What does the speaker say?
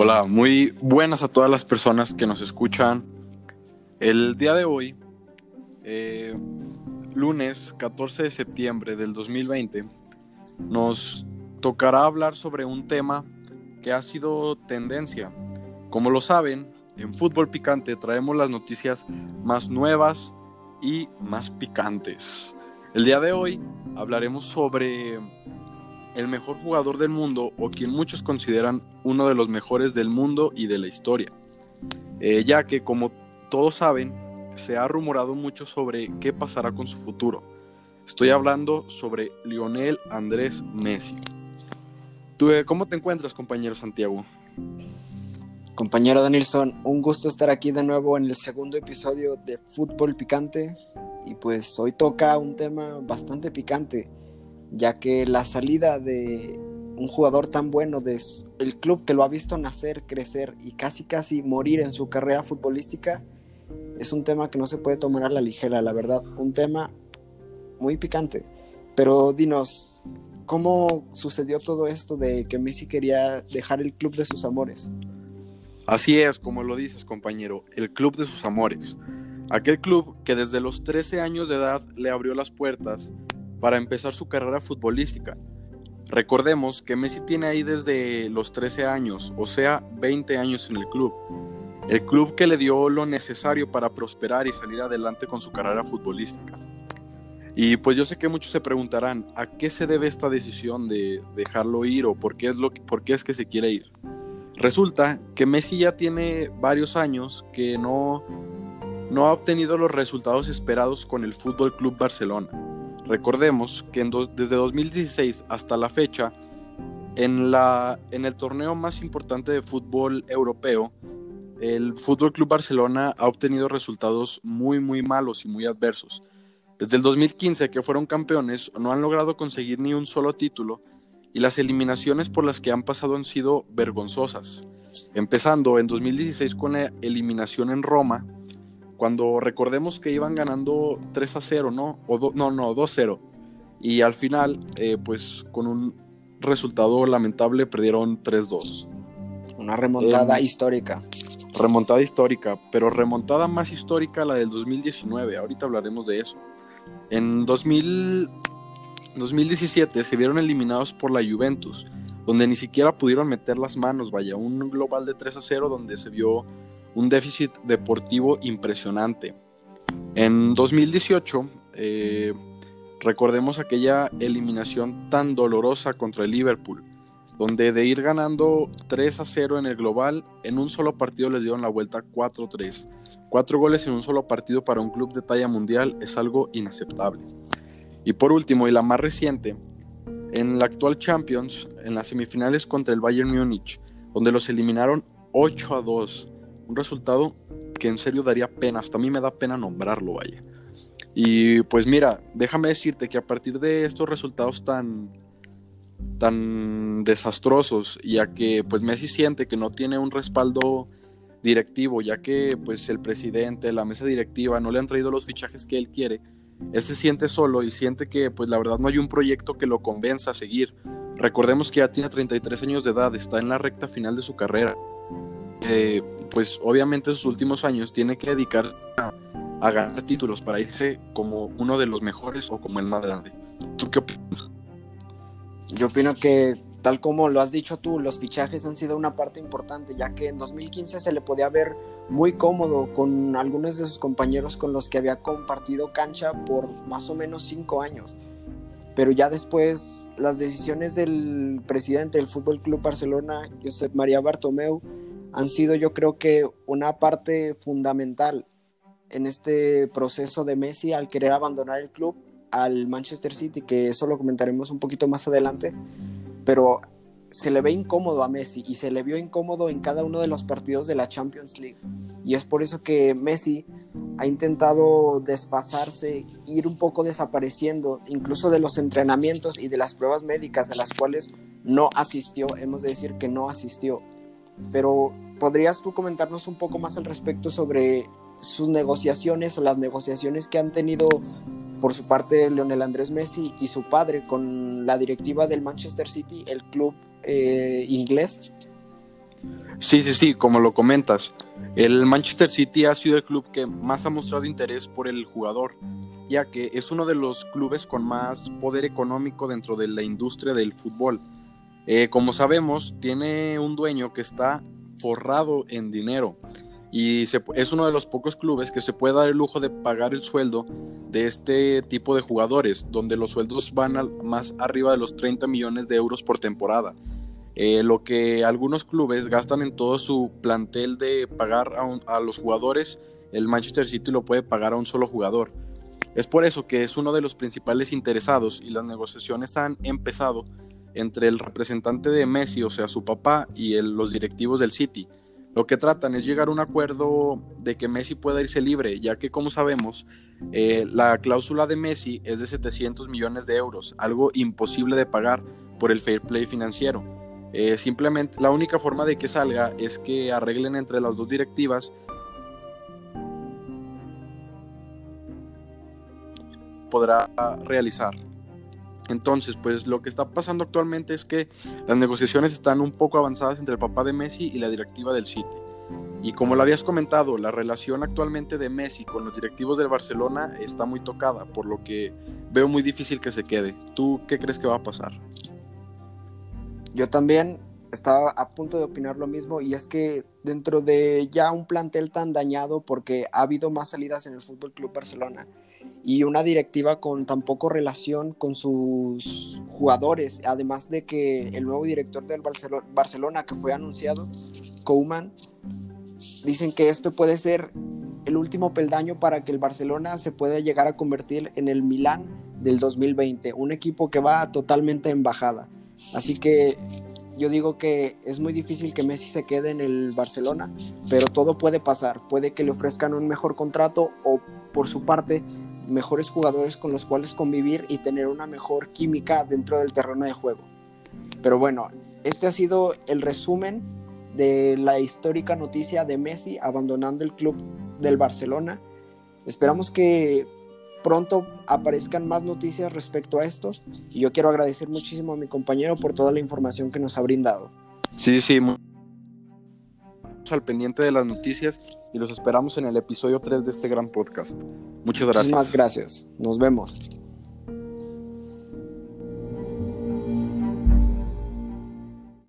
Hola, muy buenas a todas las personas que nos escuchan. El día de hoy, eh, lunes 14 de septiembre del 2020, nos tocará hablar sobre un tema que ha sido tendencia. Como lo saben, en Fútbol Picante traemos las noticias más nuevas y más picantes. El día de hoy hablaremos sobre el mejor jugador del mundo o quien muchos consideran uno de los mejores del mundo y de la historia. Eh, ya que como todos saben, se ha rumorado mucho sobre qué pasará con su futuro. Estoy hablando sobre Lionel Andrés Messi. ¿Tú, eh, ¿Cómo te encuentras, compañero Santiago? Compañero Danielson, un gusto estar aquí de nuevo en el segundo episodio de Fútbol Picante. Y pues hoy toca un tema bastante picante, ya que la salida de un jugador tan bueno del club que lo ha visto nacer, crecer y casi casi morir en su carrera futbolística es un tema que no se puede tomar a la ligera, la verdad, un tema muy picante. Pero dinos, ¿cómo sucedió todo esto de que Messi quería dejar el club de sus amores? Así es, como lo dices, compañero, el club de sus amores. Aquel club que desde los 13 años de edad le abrió las puertas para empezar su carrera futbolística. Recordemos que Messi tiene ahí desde los 13 años, o sea, 20 años en el club. El club que le dio lo necesario para prosperar y salir adelante con su carrera futbolística. Y pues yo sé que muchos se preguntarán, ¿a qué se debe esta decisión de dejarlo ir o por qué es, lo por qué es que se quiere ir? Resulta que Messi ya tiene varios años que no, no ha obtenido los resultados esperados con el Fútbol Club Barcelona. Recordemos que desde 2016 hasta la fecha, en, en el torneo más importante de fútbol europeo, el Fútbol Club Barcelona ha obtenido resultados muy, muy malos y muy adversos. Desde el 2015, que fueron campeones, no han logrado conseguir ni un solo título y las eliminaciones por las que han pasado han sido vergonzosas. Empezando en 2016 con la eliminación en Roma, cuando recordemos que iban ganando 3 a 0, ¿no? O no, no, 2 0. Y al final, eh, pues con un resultado lamentable, perdieron 3-2. Una remontada em, histórica. Remontada histórica, pero remontada más histórica la del 2019. Ahorita hablaremos de eso. En 2000, 2017 se vieron eliminados por la Juventus, donde ni siquiera pudieron meter las manos, vaya, un global de 3 a 0 donde se vio un déficit deportivo impresionante. En 2018, eh, recordemos aquella eliminación tan dolorosa contra el Liverpool, donde de ir ganando 3 a 0 en el global, en un solo partido les dieron la vuelta 4-3. Cuatro goles en un solo partido para un club de talla mundial es algo inaceptable. Y por último, y la más reciente, en la actual Champions, en las semifinales contra el Bayern Múnich, donde los eliminaron 8 a 2. Un resultado que en serio daría pena, hasta a mí me da pena nombrarlo, vaya. Y pues mira, déjame decirte que a partir de estos resultados tan tan desastrosos, ya que pues Messi siente que no tiene un respaldo directivo, ya que pues el presidente, la mesa directiva no le han traído los fichajes que él quiere, él se siente solo y siente que pues la verdad no hay un proyecto que lo convenza a seguir. Recordemos que ya tiene 33 años de edad, está en la recta final de su carrera. Eh, pues obviamente en sus últimos años tiene que dedicar a, a, ganar títulos para irse como uno de los mejores o como el más grande. ¿Tú qué opinas? Yo opino que tal como lo has dicho tú, los fichajes han sido una parte importante, ya que en 2015 se le podía ver muy cómodo con algunos de sus compañeros con los que había compartido cancha por más o menos cinco años. Pero ya después las decisiones del presidente del Fútbol Club Barcelona, Josep María Bartomeu, han sido yo creo que una parte fundamental en este proceso de Messi al querer abandonar el club al Manchester City, que eso lo comentaremos un poquito más adelante pero se le ve incómodo a Messi y se le vio incómodo en cada uno de los partidos de la Champions League. Y es por eso que Messi ha intentado desfasarse, ir un poco desapareciendo, incluso de los entrenamientos y de las pruebas médicas a las cuales no asistió, hemos de decir que no asistió. Pero ¿podrías tú comentarnos un poco más al respecto sobre sus negociaciones o las negociaciones que han tenido por su parte Leonel Andrés Messi y su padre con la directiva del Manchester City, el club eh, inglés? Sí, sí, sí, como lo comentas. El Manchester City ha sido el club que más ha mostrado interés por el jugador, ya que es uno de los clubes con más poder económico dentro de la industria del fútbol. Eh, como sabemos, tiene un dueño que está forrado en dinero y es uno de los pocos clubes que se puede dar el lujo de pagar el sueldo de este tipo de jugadores, donde los sueldos van más arriba de los 30 millones de euros por temporada. Eh, lo que algunos clubes gastan en todo su plantel de pagar a, los jugadores, el Manchester City lo puede pagar a un solo jugador. Es por eso que es uno de los principales interesados y las negociaciones han empezado entre el representante de Messi, o sea, su papá, y los directivos del City lo que tratan es llegar a un acuerdo de que Messi pueda irse libre, ya que como sabemos, eh, la cláusula de Messi es de 700 millones de euros, algo imposible de pagar por el fair play financiero. Eh, simplemente la única forma de que salga es que arreglen entre las dos directivas podrá realizar. Entonces, pues lo que está pasando actualmente es que las negociaciones están un poco avanzadas entre el papá de Messi y la directiva del City. Y como lo habías comentado, la relación actualmente de Messi con los directivos del Barcelona está muy tocada, por lo que veo muy difícil que se quede. ¿Tú qué crees que va a pasar? Yo también estaba a punto de opinar lo mismo y es que dentro de ya un plantel tan dañado porque ha habido más salidas en el Fútbol Club Barcelona y una directiva con tan poco relación con sus jugadores, además de que el nuevo director del Barcelona que fue anunciado, Koeman, dicen que esto puede ser el último peldaño para que el Barcelona se pueda llegar a convertir en el Milán del 2020, un equipo que va totalmente en bajada. Así que yo digo que es muy difícil que Messi se quede en el Barcelona, pero todo puede pasar. Puede que le ofrezcan un mejor contrato o por su parte mejores jugadores con los cuales convivir y tener una mejor química dentro del terreno de juego. Pero bueno, este ha sido el resumen de la histórica noticia de Messi abandonando el club del Barcelona. Esperamos que pronto aparezcan más noticias respecto a esto y yo quiero agradecer muchísimo a mi compañero por toda la información que nos ha brindado. Sí, sí, al pendiente de las noticias y los esperamos en el episodio 3 de este gran podcast. Muchas gracias. Muchísimas gracias. Nos vemos.